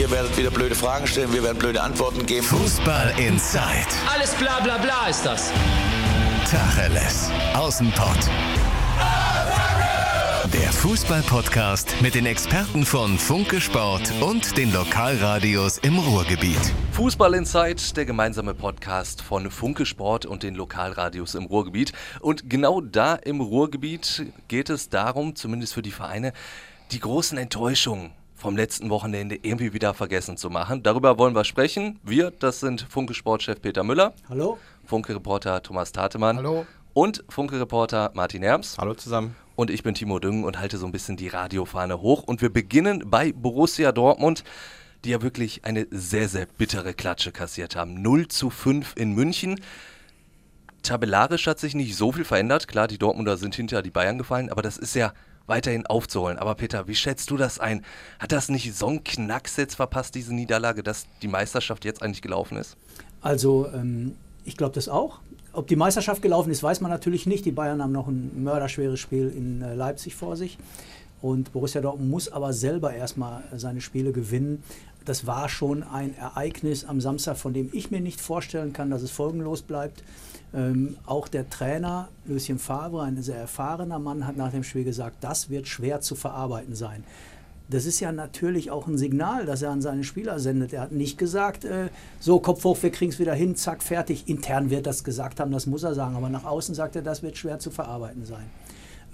Ihr werdet wieder blöde Fragen stellen, wir werden blöde Antworten geben. Fußball Inside. Alles bla bla bla ist das. Tacheles. Außenpott. Der Fußball-Podcast mit den Experten von Funke Sport und den Lokalradios im Ruhrgebiet. Fußball Insight, der gemeinsame Podcast von Funke Sport und den Lokalradios im Ruhrgebiet. Und genau da im Ruhrgebiet geht es darum, zumindest für die Vereine, die großen Enttäuschungen vom letzten Wochenende irgendwie wieder vergessen zu machen. Darüber wollen wir sprechen. Wir, das sind Funke Sportchef Peter Müller. Hallo. Funke-Reporter Thomas Tatemann. Hallo. Und Funke-Reporter Martin Herms. Hallo zusammen. Und ich bin Timo Düngen und halte so ein bisschen die Radiofahne hoch. Und wir beginnen bei Borussia Dortmund, die ja wirklich eine sehr, sehr bittere Klatsche kassiert haben. 0 zu 5 in München. Tabellarisch hat sich nicht so viel verändert. Klar, die Dortmunder sind hinter die Bayern gefallen, aber das ist ja weiterhin aufzuholen. Aber Peter, wie schätzt du das ein? Hat das nicht so einen Knacks jetzt verpasst, diese Niederlage, dass die Meisterschaft jetzt eigentlich gelaufen ist? Also, ähm, ich glaube das auch. Ob die Meisterschaft gelaufen ist, weiß man natürlich nicht. Die Bayern haben noch ein mörderschweres Spiel in äh, Leipzig vor sich. Und Borussia Dortmund muss aber selber erstmal seine Spiele gewinnen. Das war schon ein Ereignis am Samstag, von dem ich mir nicht vorstellen kann, dass es folgenlos bleibt. Ähm, auch der Trainer Lucien Favre, ein sehr erfahrener Mann, hat nach dem Spiel gesagt, das wird schwer zu verarbeiten sein das ist ja natürlich auch ein Signal, das er an seine Spieler sendet. Er hat nicht gesagt, äh, so Kopf hoch, wir kriegen es wieder hin, zack, fertig. Intern wird das gesagt haben, das muss er sagen, aber nach außen sagt er, das wird schwer zu verarbeiten sein.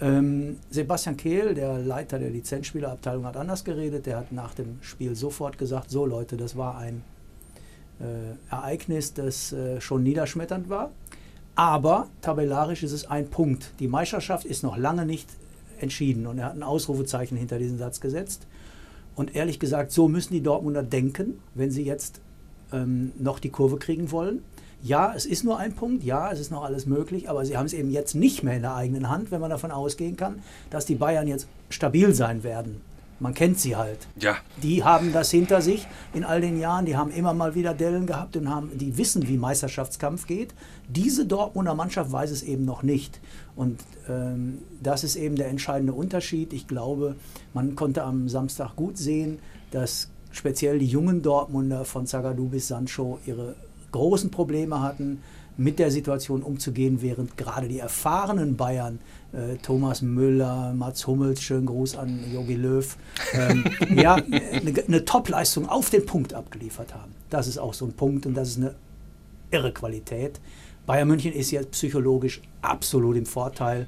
Ähm, Sebastian Kehl, der Leiter der Lizenzspielerabteilung, hat anders geredet. Der hat nach dem Spiel sofort gesagt, so Leute, das war ein äh, Ereignis, das äh, schon niederschmetternd war. Aber tabellarisch ist es ein Punkt. Die Meisterschaft ist noch lange nicht entschieden. Und er hat ein Ausrufezeichen hinter diesen Satz gesetzt. Und ehrlich gesagt, so müssen die Dortmunder denken, wenn sie jetzt ähm, noch die Kurve kriegen wollen. Ja, es ist nur ein Punkt, ja, es ist noch alles möglich, aber sie haben es eben jetzt nicht mehr in der eigenen Hand, wenn man davon ausgehen kann, dass die Bayern jetzt stabil sein werden. Man kennt sie halt. Ja. Die haben das hinter sich in all den Jahren. Die haben immer mal wieder Dellen gehabt und haben, die wissen, wie Meisterschaftskampf geht. Diese Dortmunder Mannschaft weiß es eben noch nicht. Und ähm, das ist eben der entscheidende Unterschied. Ich glaube, man konnte am Samstag gut sehen, dass speziell die jungen Dortmunder von Zagadou bis Sancho ihre großen Probleme hatten mit der Situation umzugehen, während gerade die erfahrenen Bayern, äh, Thomas Müller, Mats Hummels, schönen Gruß an Jogi Löw, ähm, ja, eine, eine Top-Leistung auf den Punkt abgeliefert haben. Das ist auch so ein Punkt und das ist eine irre Qualität. Bayern München ist jetzt psychologisch absolut im Vorteil.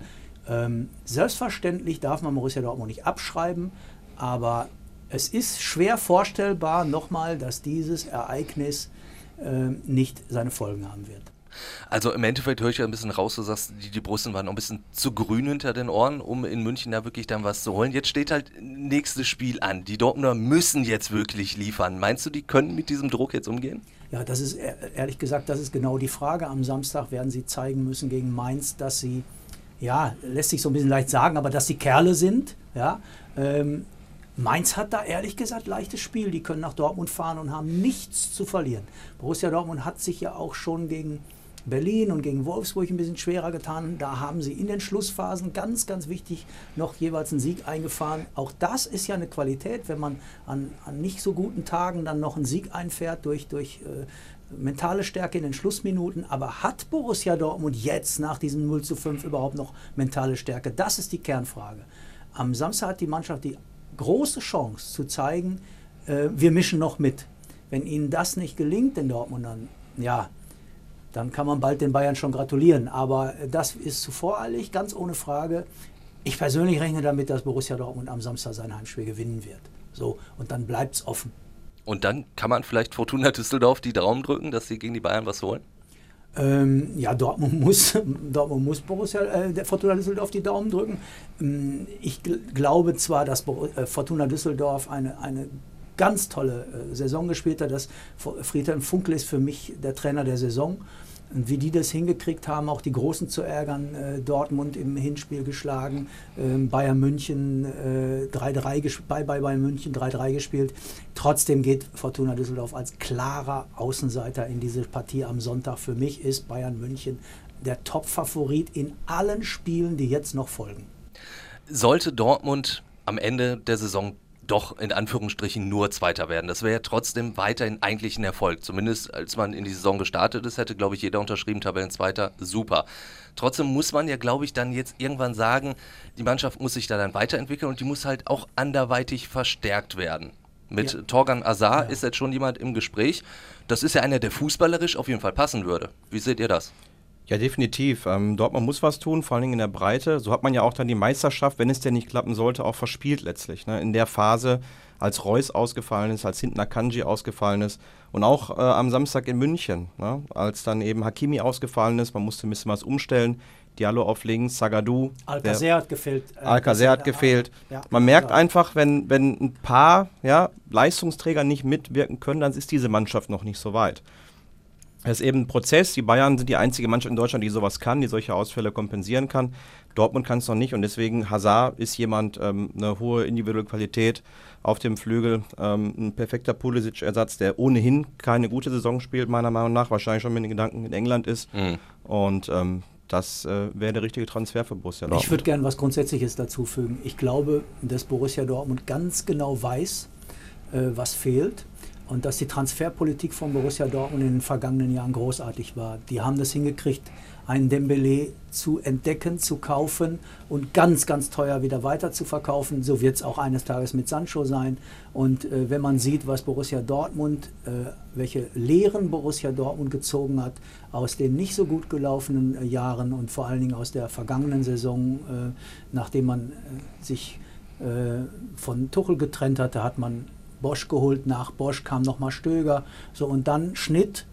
Ähm, selbstverständlich darf man Borussia Dortmund nicht abschreiben, aber es ist schwer vorstellbar, nochmal, dass dieses Ereignis äh, nicht seine Folgen haben wird. Also im Endeffekt höre ich ja ein bisschen raus, du sagst, die, die Brusten waren noch ein bisschen zu grün hinter den Ohren, um in München da wirklich dann was zu holen. Jetzt steht halt nächstes Spiel an. Die Dortmunder müssen jetzt wirklich liefern. Meinst du, die können mit diesem Druck jetzt umgehen? Ja, das ist ehrlich gesagt, das ist genau die Frage. Am Samstag werden sie zeigen müssen gegen Mainz, dass sie, ja, lässt sich so ein bisschen leicht sagen, aber dass sie Kerle sind. Ja, ähm, Mainz hat da ehrlich gesagt leichtes Spiel. Die können nach Dortmund fahren und haben nichts zu verlieren. Borussia Dortmund hat sich ja auch schon gegen Berlin und gegen Wolfsburg ein bisschen schwerer getan. Da haben sie in den Schlussphasen ganz, ganz wichtig noch jeweils einen Sieg eingefahren. Auch das ist ja eine Qualität, wenn man an, an nicht so guten Tagen dann noch einen Sieg einfährt durch, durch äh, mentale Stärke in den Schlussminuten. Aber hat Borussia Dortmund jetzt nach diesem 0 zu 5 überhaupt noch mentale Stärke? Das ist die Kernfrage. Am Samstag hat die Mannschaft die große Chance zu zeigen, äh, wir mischen noch mit. Wenn ihnen das nicht gelingt, den Dortmundern, ja, dann kann man bald den Bayern schon gratulieren. Aber das ist zu voreilig, ganz ohne Frage. Ich persönlich rechne damit, dass Borussia Dortmund am Samstag sein Heimspiel gewinnen wird. So, und dann bleibt es offen. Und dann kann man vielleicht Fortuna Düsseldorf die Daumen drücken, dass sie gegen die Bayern was holen? Ähm, ja, Dortmund muss, Dortmund muss Borussia, äh, Fortuna Düsseldorf die Daumen drücken. Ähm, ich gl glaube zwar, dass Bo äh, Fortuna Düsseldorf eine, eine ganz tolle äh, Saison gespielt hat. Das Friedhelm Funkel ist für mich der Trainer der Saison. Und wie die das hingekriegt haben, auch die Großen zu ärgern, äh, Dortmund im Hinspiel geschlagen, äh, Bayern München äh, 3-3 bei, bei Bayern München 3-3 gespielt. Trotzdem geht Fortuna Düsseldorf als klarer Außenseiter in diese Partie am Sonntag. Für mich ist Bayern München der Top-Favorit in allen Spielen, die jetzt noch folgen. Sollte Dortmund am Ende der Saison doch in Anführungsstrichen nur Zweiter werden. Das wäre ja trotzdem weiterhin eigentlich ein Erfolg. Zumindest als man in die Saison gestartet ist, hätte, glaube ich, jeder unterschrieben, Tabellenzweiter, super. Trotzdem muss man ja, glaube ich, dann jetzt irgendwann sagen, die Mannschaft muss sich da dann weiterentwickeln und die muss halt auch anderweitig verstärkt werden. Mit ja. Torgan Azar ja. ist jetzt schon jemand im Gespräch. Das ist ja einer, der fußballerisch auf jeden Fall passen würde. Wie seht ihr das? Ja, definitiv. Ähm, Dortmund muss was tun, vor allen Dingen in der Breite. So hat man ja auch dann die Meisterschaft, wenn es denn nicht klappen sollte, auch verspielt letztlich. Ne? In der Phase, als Reus ausgefallen ist, als hinten Akanji ausgefallen ist und auch äh, am Samstag in München, ne? als dann eben Hakimi ausgefallen ist, man musste ein bisschen was umstellen. Diallo auf links, Sagadu. Alcacer hat gefehlt. Äh, Alcacer hat gefehlt. Ja, Man merkt einfach, wenn, wenn ein paar ja, Leistungsträger nicht mitwirken können, dann ist diese Mannschaft noch nicht so weit. Das ist eben ein Prozess. Die Bayern sind die einzige Mannschaft in Deutschland, die sowas kann, die solche Ausfälle kompensieren kann. Dortmund kann es noch nicht und deswegen Hazard ist jemand, ähm, eine hohe individuelle Qualität auf dem Flügel, ähm, ein perfekter Pulisic-Ersatz, der ohnehin keine gute Saison spielt, meiner Meinung nach, wahrscheinlich schon mit den Gedanken in England ist. Mhm. Und ähm, das äh, wäre der richtige Transfer für Borussia Dortmund. Ich würde gerne was Grundsätzliches dazu fügen. Ich glaube, dass Borussia Dortmund ganz genau weiß, äh, was fehlt und dass die Transferpolitik von Borussia Dortmund in den vergangenen Jahren großartig war. Die haben das hingekriegt, einen Dembele zu entdecken, zu kaufen und ganz, ganz teuer wieder weiter zu verkaufen. So wird es auch eines Tages mit Sancho sein. Und äh, wenn man sieht, was Borussia Dortmund, äh, welche Lehren Borussia Dortmund gezogen hat aus den nicht so gut gelaufenen äh, Jahren und vor allen Dingen aus der vergangenen Saison, äh, nachdem man äh, sich äh, von Tuchel getrennt hatte, hat man Bosch geholt, nach Bosch kam nochmal Stöger. So, und dann Schnitt,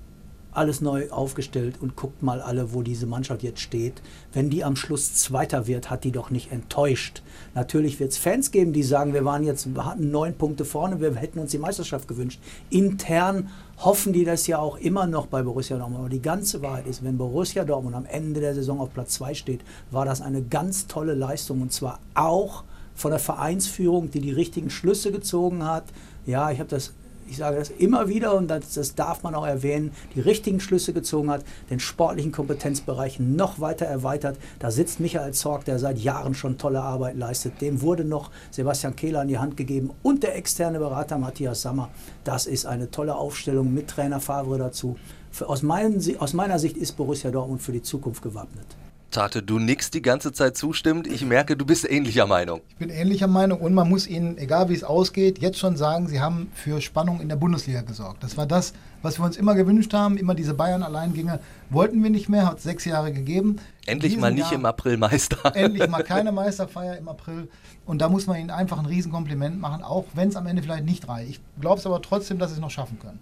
alles neu aufgestellt und guckt mal alle, wo diese Mannschaft jetzt steht. Wenn die am Schluss Zweiter wird, hat die doch nicht enttäuscht. Natürlich wird es Fans geben, die sagen, wir waren jetzt, wir hatten neun Punkte vorne, wir hätten uns die Meisterschaft gewünscht. Intern hoffen die das ja auch immer noch bei Borussia Dortmund. Aber die ganze Wahrheit ist, wenn Borussia Dortmund am Ende der Saison auf Platz zwei steht, war das eine ganz tolle Leistung und zwar auch von der Vereinsführung, die die richtigen Schlüsse gezogen hat, ja, ich habe das, ich sage das immer wieder und das, das, darf man auch erwähnen, die richtigen Schlüsse gezogen hat, den sportlichen Kompetenzbereich noch weiter erweitert. Da sitzt Michael Zorg, der seit Jahren schon tolle Arbeit leistet. Dem wurde noch Sebastian Kehler in die Hand gegeben und der externe Berater Matthias Sammer. Das ist eine tolle Aufstellung mit Trainer Favre dazu. Für, aus, meinen, aus meiner Sicht ist Borussia Dortmund für die Zukunft gewappnet. Tate, du nix die ganze Zeit zustimmt. Ich merke, du bist ähnlicher Meinung. Ich bin ähnlicher Meinung und man muss ihnen, egal wie es ausgeht, jetzt schon sagen, sie haben für Spannung in der Bundesliga gesorgt. Das war das, was wir uns immer gewünscht haben. Immer diese Bayern-Alleingänge wollten wir nicht mehr, hat sechs Jahre gegeben. Endlich mal nicht Jahr, im April Meister. Endlich mal keine Meisterfeier im April. Und da muss man ihnen einfach ein Riesenkompliment machen, auch wenn es am Ende vielleicht nicht reicht. Ich glaube es aber trotzdem, dass sie es noch schaffen können.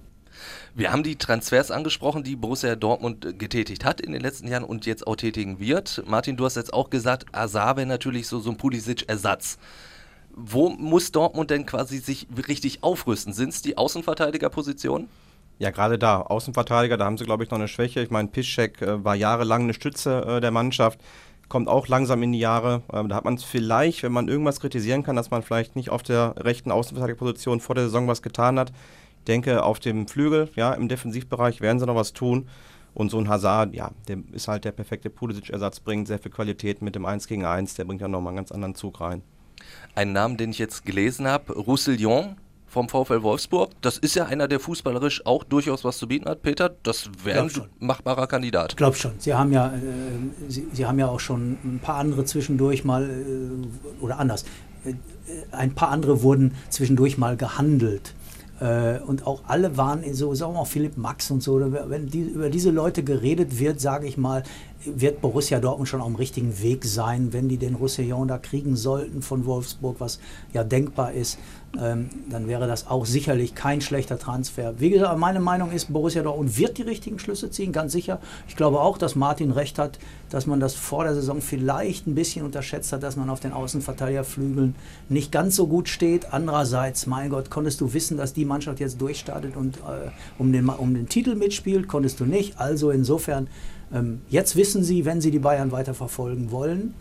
Wir haben die Transfers angesprochen, die Borussia Dortmund äh, getätigt hat in den letzten Jahren und jetzt auch tätigen wird. Martin, du hast jetzt auch gesagt, wäre natürlich so, so ein Pulisic-Ersatz. Wo muss Dortmund denn quasi sich richtig aufrüsten? Sind es die Außenverteidigerpositionen? Ja, gerade da. Außenverteidiger, da haben sie, glaube ich, noch eine Schwäche. Ich meine, Piszczek äh, war jahrelang eine Stütze äh, der Mannschaft, kommt auch langsam in die Jahre. Ähm, da hat man es vielleicht, wenn man irgendwas kritisieren kann, dass man vielleicht nicht auf der rechten Außenverteidigerposition vor der Saison was getan hat denke, auf dem Flügel, ja, im Defensivbereich werden sie noch was tun. Und so ein Hazard, ja, der ist halt der perfekte Pulisic-Ersatz, bringt sehr viel Qualität mit dem 1 gegen 1, der bringt ja nochmal einen ganz anderen Zug rein. Ein Namen, den ich jetzt gelesen habe, Roussillon vom VfL Wolfsburg. Das ist ja einer, der fußballerisch auch durchaus was zu bieten hat. Peter, das wäre ein machbarer Kandidat. Ich glaube schon. Sie haben, ja, äh, Sie, Sie, haben ja auch schon ein paar andere zwischendurch mal, äh, oder anders, äh, ein paar andere wurden zwischendurch mal gehandelt. Äh, und auch alle waren so, sagen wir mal Philipp Max und so, wenn die, über diese Leute geredet wird, sage ich mal, wird Borussia Dortmund schon auf dem richtigen Weg sein, wenn die den Roussillon da kriegen sollten von Wolfsburg, was ja denkbar ist ähm, dann wäre das auch sicherlich kein schlechter Transfer. Wie gesagt, meine Meinung ist, Borussia Dortmund wird die richtigen Schlüsse ziehen, ganz sicher. Ich glaube auch, dass Martin recht hat, dass man das vor der Saison vielleicht ein bisschen unterschätzt hat, dass man auf den Außenverteidigerflügeln nicht ganz so gut steht. Andererseits, mein Gott, konntest du wissen, dass die Mannschaft jetzt durchstartet und äh, um, den, um den Titel mitspielt? Konntest du nicht. Also insofern, ähm, jetzt wissen sie, wenn sie die Bayern weiter verfolgen wollen,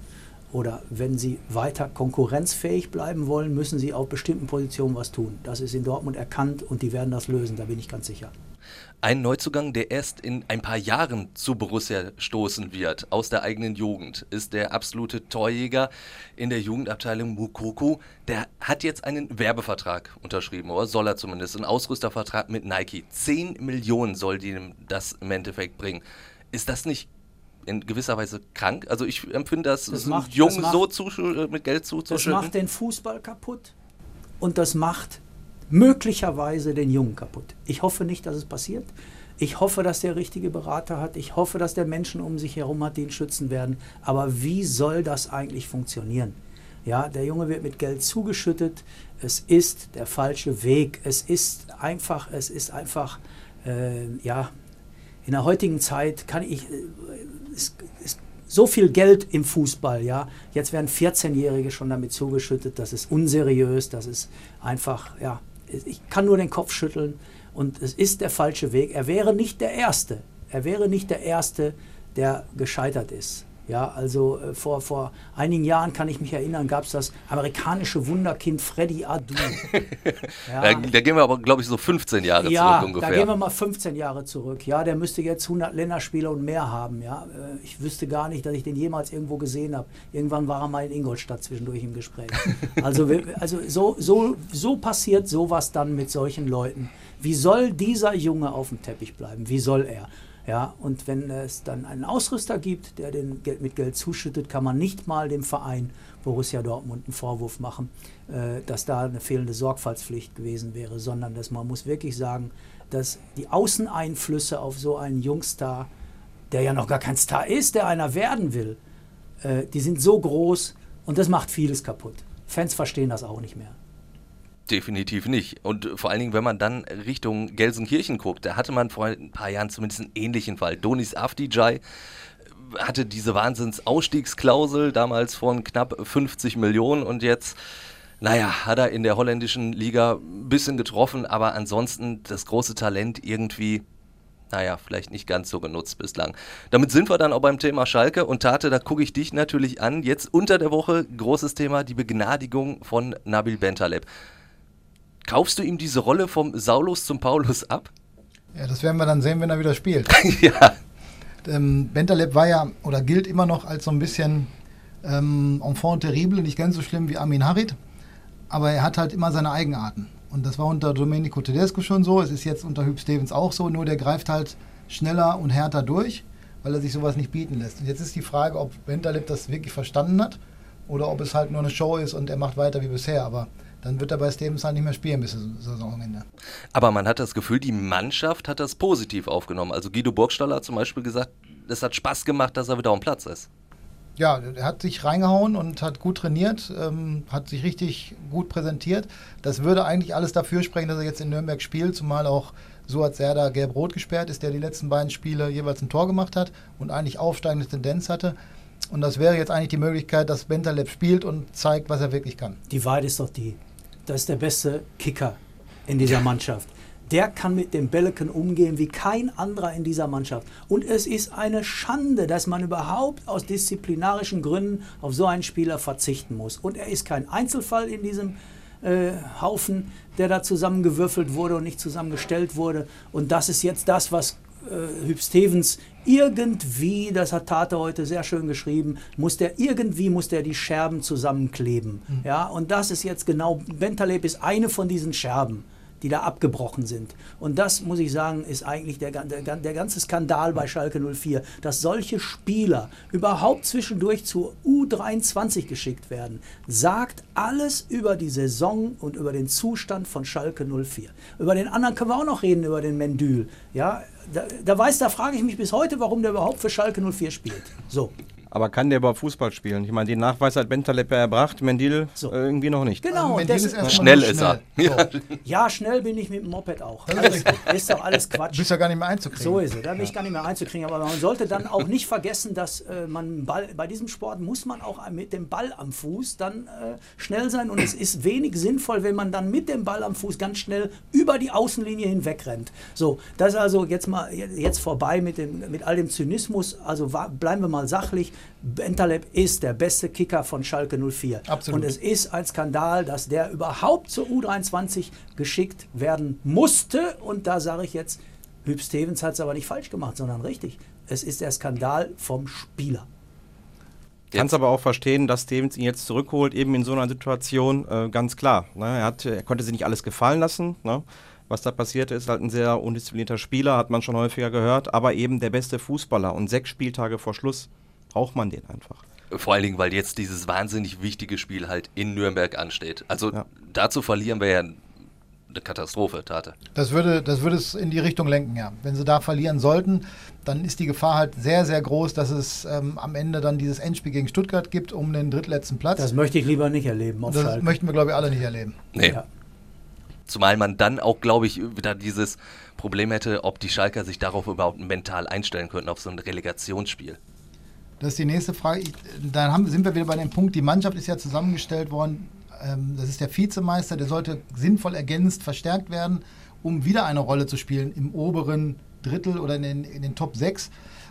oder wenn sie weiter konkurrenzfähig bleiben wollen, müssen sie auf bestimmten Positionen was tun. Das ist in Dortmund erkannt und die werden das lösen, da bin ich ganz sicher. Ein Neuzugang, der erst in ein paar Jahren zu Borussia stoßen wird, aus der eigenen Jugend, ist der absolute Torjäger in der Jugendabteilung Mukoko. Der hat jetzt einen Werbevertrag unterschrieben, oder soll er zumindest, einen Ausrüstervertrag mit Nike. 10 Millionen soll die das im Endeffekt bringen. Ist das nicht in gewisser Weise krank? Also ich empfinde das, Das macht- Jungen das macht- so zu, mit Geld Das zuzuschütten. macht den Fußball kaputt und das macht möglicherweise den Jungen kaputt. Ich hoffe nicht, dass es passiert. Ich hoffe, dass der richtige Berater hat. Ich hoffe, dass der Menschen um sich herum hat, die ihn schützen werden. Aber wie soll das eigentlich funktionieren? Ja, der Junge wird mit Geld zugeschüttet. Es ist der falsche Weg. Es ist einfach, es ist einfach, äh, ja, in der heutigen Zeit kann ich, es, es, so viel Geld im Fußball, ja. Jetzt werden 14-Jährige schon damit zugeschüttet, das ist unseriös, das ist einfach, ja. Ich kann nur den Kopf schütteln und es ist der falsche Weg. Er wäre nicht der Erste. Er wäre nicht der Erste, der gescheitert ist. Ja, also äh, vor, vor einigen Jahren kann ich mich erinnern, gab es das amerikanische Wunderkind Freddy Adu. Da, da gehen wir aber, glaube ich, so 15 Jahre ja, zurück ungefähr. da gehen wir mal 15 Jahre zurück. Ja, der müsste jetzt 100 Länderspiele und mehr haben. Ja, Äh, ich wüsste gar nicht, dass ich den jemals irgendwo gesehen habe. Irgendwann war er mal in Ingolstadt zwischendurch im Gespräch. Also, also so, so, so passiert sowas dann mit solchen Leuten. Wie soll dieser Junge auf dem Teppich bleiben? Wie soll er? Ja, und wenn es dann einen Ausrüster gibt, der den Geld mit Geld zuschüttet, kann man nicht mal dem Verein Borussia Dortmund einen Vorwurf machen, äh, dass da eine fehlende Sorgfaltspflicht gewesen wäre, sondern dass man muss wirklich sagen, dass die Außeneinflüsse auf so einen Jungstar, der ja noch gar kein Star ist, der einer werden will, äh, die sind so groß und das macht vieles kaputt. Fans verstehen das auch nicht mehr. Definitiv nicht. Und vor allen Dingen, wenn man dann Richtung Gelsenkirchen guckt, da hatte man vor ein paar Jahren zumindest einen ähnlichen Fall. Donis Afdijay hatte diese Wahnsinns-Ausstiegsklausel damals von knapp 50 Millionen und jetzt, naja, hat er in der holländischen Liga ein bisschen getroffen, aber ansonsten das große Talent irgendwie, naja, vielleicht nicht ganz so genutzt bislang. Damit sind wir dann auch beim Thema Schalke und Tate, da gucke ich dich natürlich an. Jetzt unter der Woche großes Thema, die Begnadigung von Nabil Bentaleb. Kaufst du ihm diese Rolle vom Saulus zum Paulus ab? Ja, das werden wir dann sehen, wenn er wieder spielt. ja. Ähm, Bentaleb war ja oder gilt immer noch als so ein bisschen ähm, enfant terrible, nicht ganz so schlimm wie Amin Harit, aber er hat halt immer seine Eigenarten. Und das war unter Domenico Tedesco schon so, es ist jetzt unter Hüb Stevens auch so, nur der greift halt schneller und härter durch, weil er sich sowas nicht bieten lässt. Und jetzt ist die Frage, ob Bentaleb das wirklich verstanden hat oder ob es halt nur eine Show ist und er macht weiter wie bisher. Aber dann wird er bei Stevens halt nicht mehr spielen bis zum Saisonende. Aber man hat das Gefühl, die Mannschaft hat das positiv aufgenommen. Also Guido Burgstaller hat zum Beispiel gesagt, es hat Spaß gemacht, dass er wieder am Platz ist. Ja, er hat sich reingehauen und hat gut trainiert, ähm, hat sich richtig gut präsentiert. Das würde eigentlich alles dafür sprechen, dass er jetzt in Nürnberg spielt, zumal auch Suat Serdar gelb-rot gesperrt ist, der die letzten beiden Spiele jeweils ein Tor gemacht hat und eigentlich aufsteigende Tendenz hatte. Und das wäre jetzt eigentlich die Möglichkeit, dass Bentaleb spielt und zeigt, was er wirklich kann. Die Wahrheit ist doch die, das ist der beste Kicker in dieser Mannschaft. Der kann mit dem Bälleken umgehen wie kein anderer in dieser Mannschaft. Und es ist eine Schande, dass man überhaupt aus disziplinarischen Gründen auf so einen Spieler verzichten muss. Und er ist kein Einzelfall in diesem äh, Haufen, der da zusammengewürfelt wurde und nicht zusammengestellt wurde. Und das ist jetzt das, was äh, Hüb Stevens irgendwie, das hat Tate heute sehr schön geschrieben, muss der irgendwie muss der die Scherben zusammenkleben. Ja, und das ist jetzt genau, Bentaleb ist eine von diesen Scherben die da abgebrochen sind. Und das, muss ich sagen, ist eigentlich der, der, der ganze Skandal bei Schalke 04, dass solche Spieler überhaupt zwischendurch zur U23 geschickt werden, sagt alles über die Saison und über den Zustand von Schalke 04. Über den anderen können wir auch noch reden, über den Mendül. Ja, da, da weiß, da frage ich mich bis heute, warum der überhaupt für Schalke 04 spielt. So. Aber kann der überhaupt Fußball spielen? Ich meine, den Nachweis hat Bentaleb ja erbracht, Mendil So. äh, irgendwie noch nicht. Genau, Also und Mendil das- ist erstmal Schnell nur ist er. schnell. So. ja, schnell bin ich mit dem Moped auch. Das ist Alles, ist doch alles Du Quatsch. bist ja gar nicht mehr einzukriegen. So ist es, da bin ich gar nicht mehr einzukriegen. Aber man sollte dann auch nicht vergessen, dass äh, man Ball, bei diesem Sport muss man auch mit dem Ball am Fuß dann äh, schnell sein. Und es ist wenig sinnvoll, wenn man dann mit dem Ball am Fuß ganz schnell über die Außenlinie hinweg rennt. So, das ist also jetzt mal jetzt vorbei mit, dem, mit all dem Zynismus. Also wa- bleiben wir mal sachlich. Bentaleb ist der beste Kicker von Schalke 04. Absolut. Und es ist ein Skandal, dass der überhaupt zur U23 geschickt werden musste. Und da sage ich jetzt, Hüb Stevens hat es aber nicht falsch gemacht, sondern richtig. Es ist der Skandal vom Spieler. Kann es aber auch verstehen, dass Stevens ihn jetzt zurückholt, eben in so einer Situation, äh, ganz klar. Ne? Er, hat, er konnte sich nicht alles gefallen lassen. Ne? Was da passiert ist, halt ein sehr undisziplinierter Spieler, hat man schon häufiger gehört, aber eben der beste Fußballer. Und sechs Spieltage vor Schluss braucht man den einfach. Vor allen Dingen, weil jetzt dieses wahnsinnig wichtige Spiel halt in Nürnberg ansteht. Also ja. dazu verlieren wir ja eine Katastrophe, Tate. Das würde, das würde es in die Richtung lenken, ja. Wenn sie da verlieren sollten, dann ist die Gefahr halt sehr, sehr groß, dass es ähm, am Ende dann dieses Endspiel gegen Stuttgart gibt um den drittletzten Platz. Das möchte ich lieber nicht erleben. das Schalke. möchten wir, glaube ich, alle nicht erleben. Nee. Ja. Zumal man dann auch, glaube ich, wieder dieses Problem hätte, ob die Schalker sich darauf überhaupt mental einstellen könnten, auf so ein Relegationsspiel. Das ist die nächste Frage. Dann haben, sind wir wieder bei dem Punkt, die Mannschaft ist ja zusammengestellt worden ähm, das ist der Vizemeister, der sollte sinnvoll ergänzt, verstärkt werden, um wieder eine Rolle zu spielen im oberen Drittel oder in den, in den Top 6.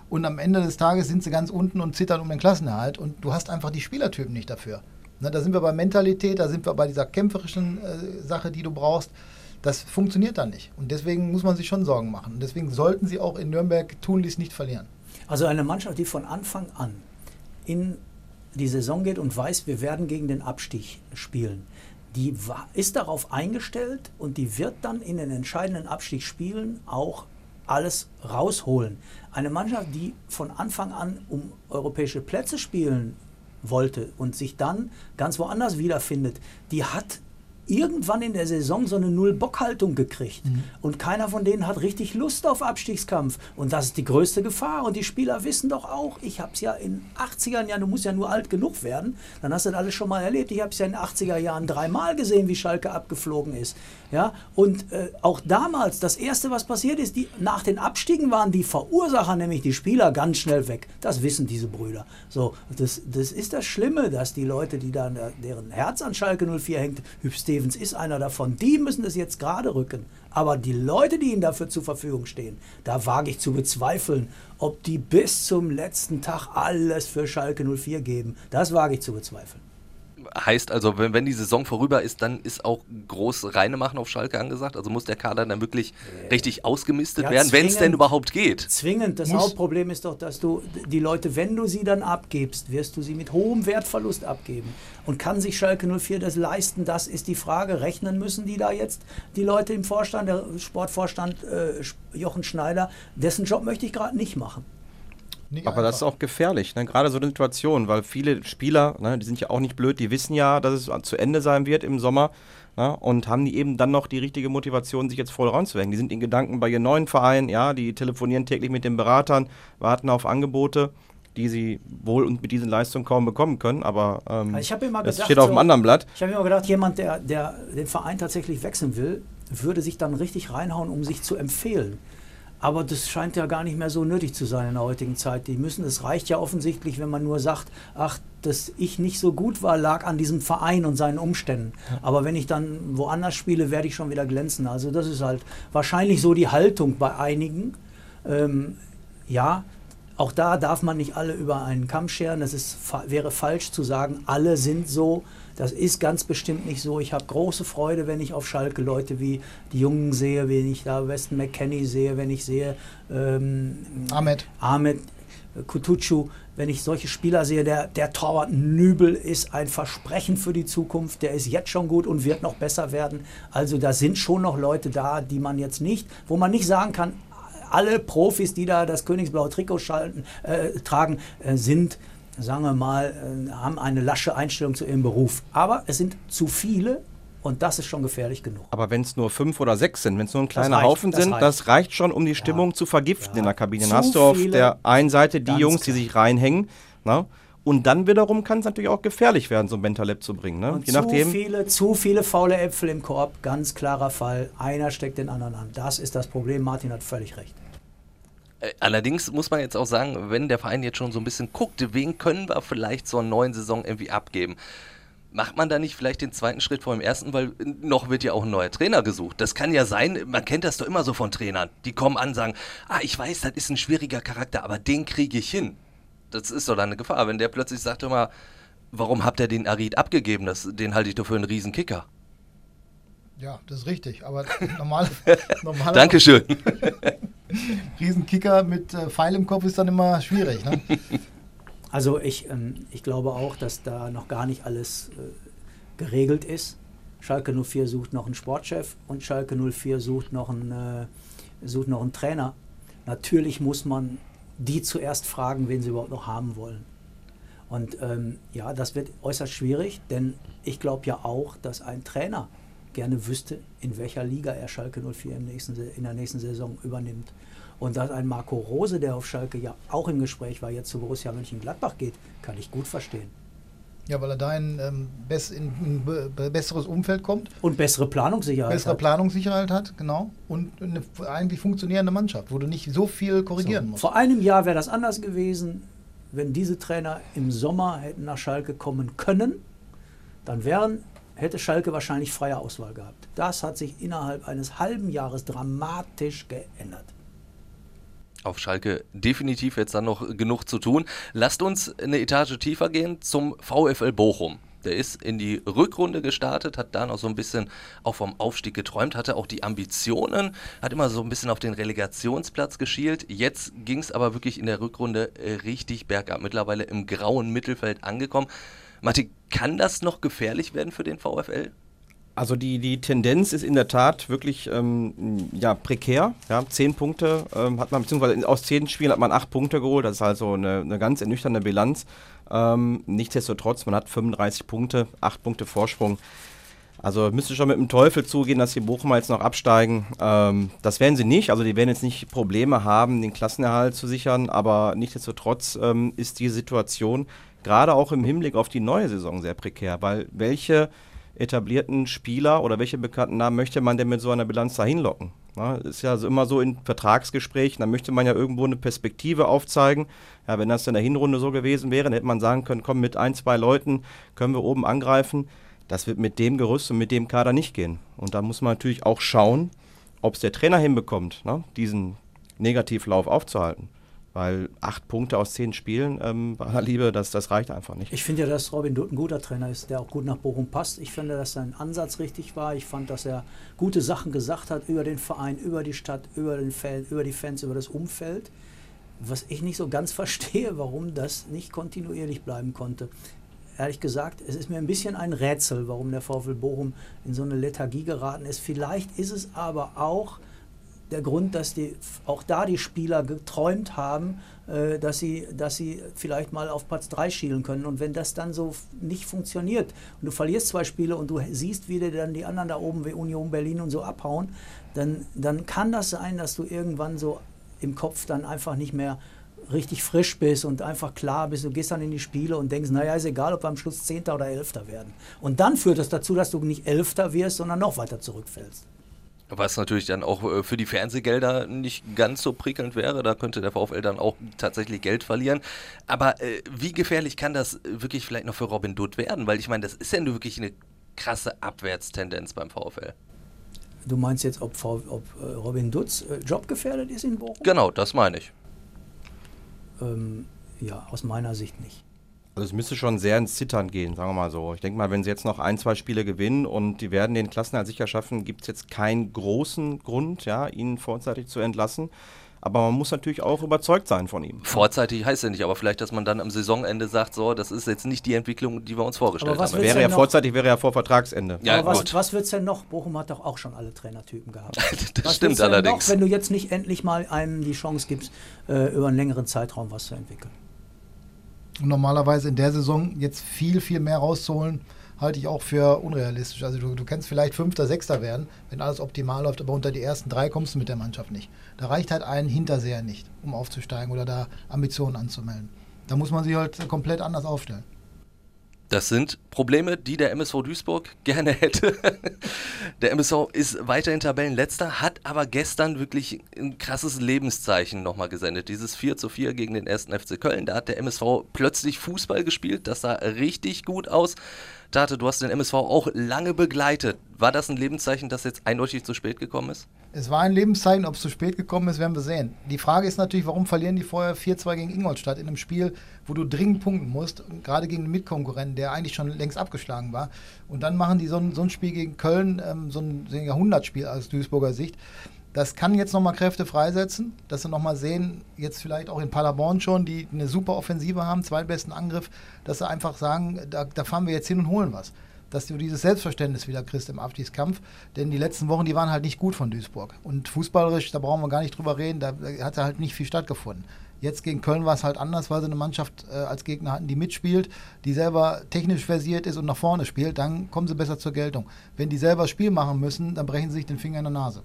Und am Ende des Tages sind sie ganz unten und zittern um den Klassenerhalt und du hast einfach die Spielertypen nicht dafür. Ne, da sind wir bei Mentalität, da sind wir bei dieser kämpferischen äh, Sache, die du brauchst. Das funktioniert dann nicht. Und deswegen muss man sich schon Sorgen machen. Und deswegen sollten sie auch in Nürnberg tunlichst nicht verlieren. Also eine Mannschaft, die von Anfang an in die Saison geht und weiß, wir werden gegen den Abstieg spielen, die ist darauf eingestellt und die wird dann in den entscheidenden Abstiegsspielen auch alles rausholen. Eine Mannschaft, die von Anfang an um europäische Plätze spielen wollte und sich dann ganz woanders wiederfindet, die hat irgendwann in der Saison so eine Null-Bock-Haltung gekriegt. Mhm. Und keiner von denen hat richtig Lust auf Abstiegskampf. Und das ist die größte Gefahr. Und die Spieler wissen doch auch, ich habe es ja in 80ern, ja, du musst ja nur alt genug werden, dann hast du das alles schon mal erlebt. Ich habe es ja in den 80er Jahren dreimal gesehen, wie Schalke abgeflogen ist. Ja, und äh, auch damals, das Erste, was passiert ist, die, nach den Abstiegen waren die Verursacher, nämlich die Spieler, ganz schnell weg. Das wissen diese Brüder. So, das, das ist das Schlimme, dass die Leute, die da, deren Herz an Schalke 04 hängt, Hüb Stevens ist einer davon, die müssen es jetzt gerade rücken. Aber die Leute, die ihnen dafür zur Verfügung stehen, da wage ich zu bezweifeln, ob die bis zum letzten Tag alles für Schalke 04 geben. Das wage ich zu bezweifeln. Heißt also, wenn, wenn die Saison vorüber ist, dann ist auch groß Reine machen auf Schalke angesagt? Also muss der Kader dann wirklich äh, richtig ausgemistet ja, werden, wenn es denn überhaupt geht? Zwingend. Das muss. Hauptproblem ist doch, dass du die Leute, wenn du sie dann abgibst, wirst du sie mit hohem Wertverlust abgeben. Und kann sich Schalke 04 das leisten? Das ist die Frage. Rechnen müssen die da jetzt die Leute im Vorstand, der Sportvorstand äh, Jochen Schneider, dessen Job möchte ich gerade nicht machen. Nicht aber einfach. das ist auch gefährlich, ne? gerade so eine Situation, weil viele Spieler, ne, die sind ja auch nicht blöd, die wissen ja, dass es zu Ende sein wird im Sommer ne? und haben die eben dann noch die richtige Motivation, sich jetzt voll ranzuhängen. Die sind in Gedanken bei ihren neuen Verein, ja, die telefonieren täglich mit den Beratern, warten auf Angebote die sie wohl und mit diesen Leistungen kaum bekommen können, aber ähm, also das gedacht, steht auf dem anderen Blatt. Ich habe immer gedacht, jemand, der, der den Verein tatsächlich wechseln will, würde sich dann richtig reinhauen, um sich zu empfehlen. Aber das scheint ja gar nicht mehr so nötig zu sein in der heutigen Zeit. Die müssen, es reicht ja offensichtlich, wenn man nur sagt, ach, dass ich nicht so gut war, lag an diesem Verein und seinen Umständen. Aber wenn ich dann woanders spiele, werde ich schon wieder glänzen. Also das ist halt wahrscheinlich so die Haltung bei einigen. Ähm, ja, auch da darf man nicht alle über einen Kamm scheren. Es ist, wäre falsch zu sagen, alle sind so. Das ist ganz bestimmt nicht so. Ich habe große Freude, wenn ich auf Schalke Leute wie die Jungen sehe, wenn ich da Weston McKenney sehe, wenn ich sehe ähm, Ahmed. Ahmed Kutucu, wenn ich solche Spieler sehe, der, der Torwart Nübel ist ein Versprechen für die Zukunft, der ist jetzt schon gut und wird noch besser werden. Also da sind schon noch Leute da, die man jetzt nicht, wo man nicht sagen kann, alle Profis, die da das Königsblaue Trikot schalten, äh, tragen, äh, sind sagen wir mal, äh, haben eine lasche Einstellung zu ihrem Beruf. Aber es sind zu viele und das ist schon gefährlich genug. Aber wenn es nur fünf oder sechs sind, wenn es nur ein kleiner reicht, Haufen sind, reicht. das reicht schon, um die Stimmung ja. zu vergiften ja. in der Kabine. Dann hast du auf der einen Seite die Jungs, die sich reinhängen. Na? Ne? Und dann wiederum kann es natürlich auch gefährlich werden, so ein Mentalab zu bringen. Ne? Je zu, nachdem. Viele, zu viele faule Äpfel im Korb, ganz klarer Fall. Einer steckt den anderen an. Das ist das Problem. Martin hat völlig recht. Äh, allerdings muss man jetzt auch sagen, wenn der Verein jetzt schon so ein bisschen guckt, wen können wir vielleicht zur neuen Saison irgendwie abgeben, macht man da nicht vielleicht den zweiten Schritt vor dem ersten, weil noch wird ja auch ein neuer Trainer gesucht. Das kann ja sein, man kennt das doch immer so von Trainern. Die kommen an und sagen, ah, ich weiß, das ist ein schwieriger Charakter, aber den kriege ich hin. Das ist doch dann eine Gefahr, wenn der plötzlich sagt immer, warum habt ihr den Arid abgegeben? Das, den halte ich doch für einen riesen Kicker. Ja, das ist richtig, aber normal, normal Dankeschön. Riesenkicker mit äh, Pfeil im Kopf ist dann immer schwierig. Ne? Also ich, ähm, ich glaube auch, dass da noch gar nicht alles äh, geregelt ist. Schalke 04 sucht noch einen Sportchef und Schalke 04 sucht noch einen, äh, sucht noch einen Trainer. Natürlich muss man die zuerst fragen, wen sie überhaupt noch haben wollen. Und ähm, ja, das wird äußerst schwierig, denn ich glaube ja auch, dass ein Trainer gerne wüsste, in welcher Liga er Schalke 04 im nächsten, in der nächsten Saison übernimmt. Und dass ein Marco Rose, der auf Schalke ja auch im Gespräch war, jetzt zu Borussia Mönchengladbach geht, kann ich gut verstehen. Ja, weil er da in, ähm, bess in ein besseres Umfeld kommt. Und bessere Planungssicherheit Bessere hat. Planungssicherheit hat, genau. Und eine eigentlich funktionierende Mannschaft, wo du nicht so viel korrigieren so. musst. Vor einem Jahr wäre das anders gewesen, wenn diese Trainer im Sommer hätten nach Schalke kommen können. Dann wären hätte Schalke wahrscheinlich freie Auswahl gehabt. Das hat sich innerhalb eines halben Jahres dramatisch geändert. Auf Schalke definitiv jetzt dann noch genug zu tun. Lasst uns eine Etage tiefer gehen zum VfL Bochum. Der ist in die Rückrunde gestartet, hat da noch so ein bisschen auch vom Aufstieg geträumt, hatte auch die Ambitionen, hat immer so ein bisschen auf den Relegationsplatz geschielt. Jetzt ging es aber wirklich in der Rückrunde äh, richtig bergab, mittlerweile im grauen Mittelfeld angekommen. Martin, kann das noch gefährlich werden für den VfL? Also die, die Tendenz ist in der Tat wirklich ähm, ja, prekär. Ja, zehn Punkte ähm, hat man, beziehungsweise aus zehn Spielen hat man acht Punkte geholt. Das ist also eine, eine ganz ernüchternde Bilanz. Ähm, nichtsdestotrotz, man hat 35 Punkte, acht Punkte Vorsprung. Also müsste schon mit dem Teufel zugehen, dass die Bochumer jetzt noch absteigen. Ähm, das werden sie nicht. Also die werden jetzt nicht Probleme haben, den Klassenerhalt zu sichern. Aber nichtsdestotrotz ähm, ist die Situation gerade auch im Hinblick auf die neue Saison sehr prekär, weil welche etablierten Spieler oder welche bekannten Namen möchte man denn mit so einer Bilanz dahin locken? Na, ist ja also immer so in Vertragsgesprächen, da möchte man ja irgendwo eine Perspektive aufzeigen. Ja, wenn das in der Hinrunde so gewesen wäre, dann hätte man sagen können, komm, mit ein, zwei Leuten können wir oben angreifen. Das wird mit dem Gerüst und mit dem Kader nicht gehen. Und da muss man natürlich auch schauen, ob es der Trainer hinbekommt, ne, diesen Negativlauf aufzuhalten. Weil acht Punkte aus zehn Spielen, ähm, bei aller Liebe, das, das reicht einfach nicht. Ich finde ja, dass Robin Dutt ein guter Trainer ist, der auch gut nach Bochum passt. Ich finde, dass sein Ansatz richtig war. Ich fand, dass er gute Sachen gesagt hat über den Verein, über die Stadt, über, den Fan, über die Fans, über das Umfeld. Was ich nicht so ganz verstehe, warum das nicht kontinuierlich bleiben konnte. Ehrlich gesagt, es ist mir ein bisschen ein Rätsel, warum der VfL Bochum in so eine Lethargie geraten ist. Vielleicht ist es aber auch der Grund, dass die, auch da die Spieler geträumt haben, äh, dass, sie, dass sie vielleicht mal auf Platz 3 schielen können. Und wenn das dann so nicht funktioniert und du verlierst zwei Spiele und du siehst, wie dir dann die anderen da oben wie Union Berlin und so abhauen, dann, dann kann das sein, dass du irgendwann so im Kopf dann einfach nicht mehr richtig frisch bist und einfach klar bist, du gehst dann in die Spiele und denkst, naja, ist egal, ob wir am Schluss Zehnter oder Elfter werden. Und dann führt das dazu, dass du nicht Elfter wirst, sondern noch weiter zurückfällst. Was natürlich dann auch äh, für die Fernsehgelder nicht ganz so prickelnd wäre. Da könnte der VfL dann auch tatsächlich Geld verlieren. Aber äh, wie gefährlich kann das wirklich vielleicht noch für Robin Dutt werden? Weil ich meine, das ist ja nur wirklich eine krasse Abwärtstendenz beim VfL. Du meinst jetzt, ob, v ob äh, Robin Dutz äh, jobgefährdet ist in Bochum? Genau, das meine ich. Ähm, ja, aus meiner Sicht nicht. Also es müsste schon sehr ins Zittern gehen, sagen wir mal so. Ich denke mal, wenn sie jetzt noch ein, zwei Spiele gewinnen und die werden den Klassenerhalt sicher schaffen, gibt es jetzt keinen großen Grund, ja, ihn vorzeitig zu entlassen. Aber man muss natürlich auch überzeugt sein von ihm. Vorzeitig heißt ja nicht, aber vielleicht, dass man dann am Saisonende sagt, so, das ist jetzt nicht die Entwicklung, die wir uns vorgestellt haben. Wäre ja vorzeitig, wäre ja vor Vertragsende. Ja, aber was, was wird es denn noch? Bochum hat doch auch schon alle Trainertypen gehabt. das was stimmt allerdings. Noch, wenn du jetzt nicht endlich mal einem die Chance gibst, äh, über einen längeren Zeitraum was zu entwickeln. Normalerweise in der Saison jetzt viel, viel mehr rauszuholen, halte ich auch für unrealistisch. Also du, du kannst vielleicht Fünfter, Sechster werden, wenn alles optimal läuft, aber unter die ersten drei kommst du mit der Mannschaft nicht. Da reicht halt ein Hinterseher nicht, um aufzusteigen oder da Ambitionen anzumelden. Da muss man sich halt komplett anders aufstellen. Das sind Probleme, die der MSV Duisburg gerne hätte. der MSV ist weiterhin Tabellenletzter, hat aber gestern wirklich ein krasses Lebenszeichen nochmal gesendet. Dieses 4 zu 4 gegen den 1. FC Köln. Da hat der MSV plötzlich Fußball gespielt. Das sah richtig gut aus. Date, du hast den MSV auch lange begleitet. War das ein Lebenszeichen, das jetzt eindeutig zu spät gekommen ist? Es war ein Lebenszeichen, ob es zu spät gekommen ist, werden wir sehen. Die Frage ist natürlich, warum verlieren die vorher 4-2 gegen Ingolstadt in einem Spiel, wo du dringend punkten musst, gerade gegen den Mitkonkurrenten, der eigentlich schon längst abgeschlagen war. Und dann machen die so ein, so ein Spiel gegen Köln, ähm, so ein Jahrhundertspiel aus Duisburger Sicht. Das kann jetzt nochmal Kräfte freisetzen, dass sie nochmal sehen, jetzt vielleicht auch in Paderborn schon, die eine super Offensive haben, zweitbesten Angriff, dass sie einfach sagen, da, da fahren wir jetzt hin und holen was dass du dieses Selbstverständnis wieder kriegst im Abstiegskampf. Denn die letzten Wochen, die waren halt nicht gut von Duisburg. Und fußballerisch, da brauchen wir gar nicht drüber reden, da hat halt nicht viel stattgefunden. Jetzt gegen Köln war es halt anders, weil sie eine Mannschaft äh, als Gegner hatten, die mitspielt, die selber technisch versiert ist und nach vorne spielt. Dann kommen sie besser zur Geltung. Wenn die selber Spiel machen müssen, dann brechen sie sich den Finger in der Nase.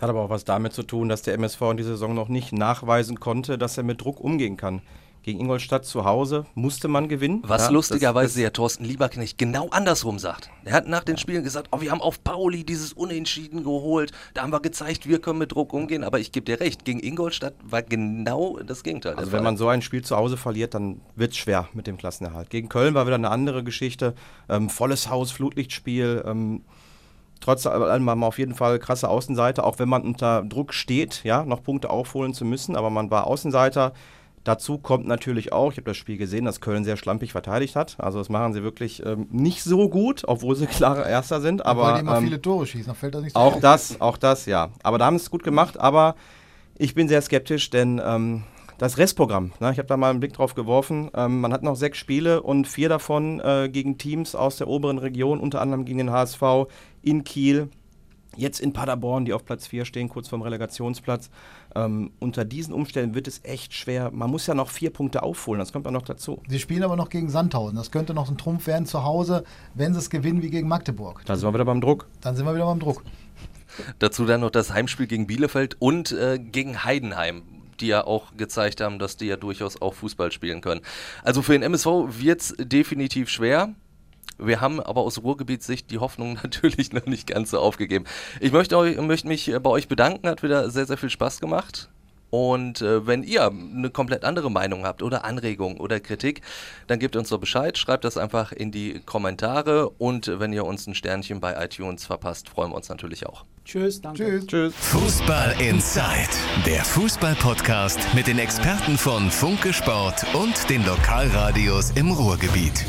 Hat aber auch was damit zu tun, dass der MSV in dieser Saison noch nicht nachweisen konnte, dass er mit Druck umgehen kann. Gegen Ingolstadt zu Hause musste man gewinnen. Was ja, lustigerweise ja Thorsten Lieberknecht genau andersrum sagt. Er hat nach den Spielen gesagt, oh, wir haben auf Pauli dieses Unentschieden geholt. Da haben wir gezeigt, wir können mit Druck umgehen. Aber ich gebe dir recht, gegen Ingolstadt war genau das Gegenteil. Also wenn man so ein Spiel zu Hause verliert, dann wird es schwer mit dem Klassenerhalt. Gegen Köln war wieder eine andere Geschichte. Ähm, volles Haus, Flutlichtspiel. Ähm, trotz allem haben wir auf jeden Fall krasse Außenseiter, auch wenn man unter Druck steht, ja, noch Punkte aufholen zu müssen, aber man war Außenseiter. Dazu kommt natürlich auch, ich habe das Spiel gesehen, dass Köln sehr schlampig verteidigt hat. Also das machen sie wirklich ähm, nicht so gut, obwohl sie klare Erster sind. Aber, Weil die immer ähm, viele Tore schießen, dann fällt das nicht so Auch auf. das, auch das, ja. Aber da haben sie es gut gemacht, aber ich bin sehr skeptisch, denn ähm, das Restprogramm, ne, ich habe da mal einen Blick drauf geworfen, ähm, man hat noch sechs Spiele und vier davon äh, gegen Teams aus der oberen Region, unter anderem gegen den HSV in Kiel, Jetzt in Paderborn, die auf Platz 4 stehen, kurz vorm Relegationsplatz. Ähm, unter diesen Umständen wird es echt schwer. Man muss ja noch vier Punkte aufholen, das kommt ja noch dazu. Sie spielen aber noch gegen Sandhausen. Das könnte noch ein Trumpf werden zu Hause, wenn sie es gewinnen wie gegen Magdeburg. Da sind wir wieder beim Druck. Dann sind wir wieder beim Druck. Dazu dann noch das Heimspiel gegen Bielefeld und äh, gegen Heidenheim die ja auch gezeigt haben, dass die ja durchaus auch Fußball spielen können. Also für den MSV wird es definitiv schwer. Wir haben aber aus Ruhrgebietssicht die Hoffnung natürlich noch nicht ganz so aufgegeben. Ich möchte, euch, möchte mich bei euch bedanken, hat wieder sehr, sehr viel Spaß gemacht. Und äh, wenn ihr eine komplett andere Meinung habt oder Anregungen oder Kritik, dann gebt uns doch Bescheid, schreibt das einfach in die Kommentare und wenn ihr uns ein Sternchen bei iTunes verpasst, freuen wir uns natürlich auch. Tschüss, danke. Tschüss. Tschüss. Fußball Inside, der Fußball-Podcast mit den Experten von Funke Sport und den Lokalradios im Ruhrgebiet.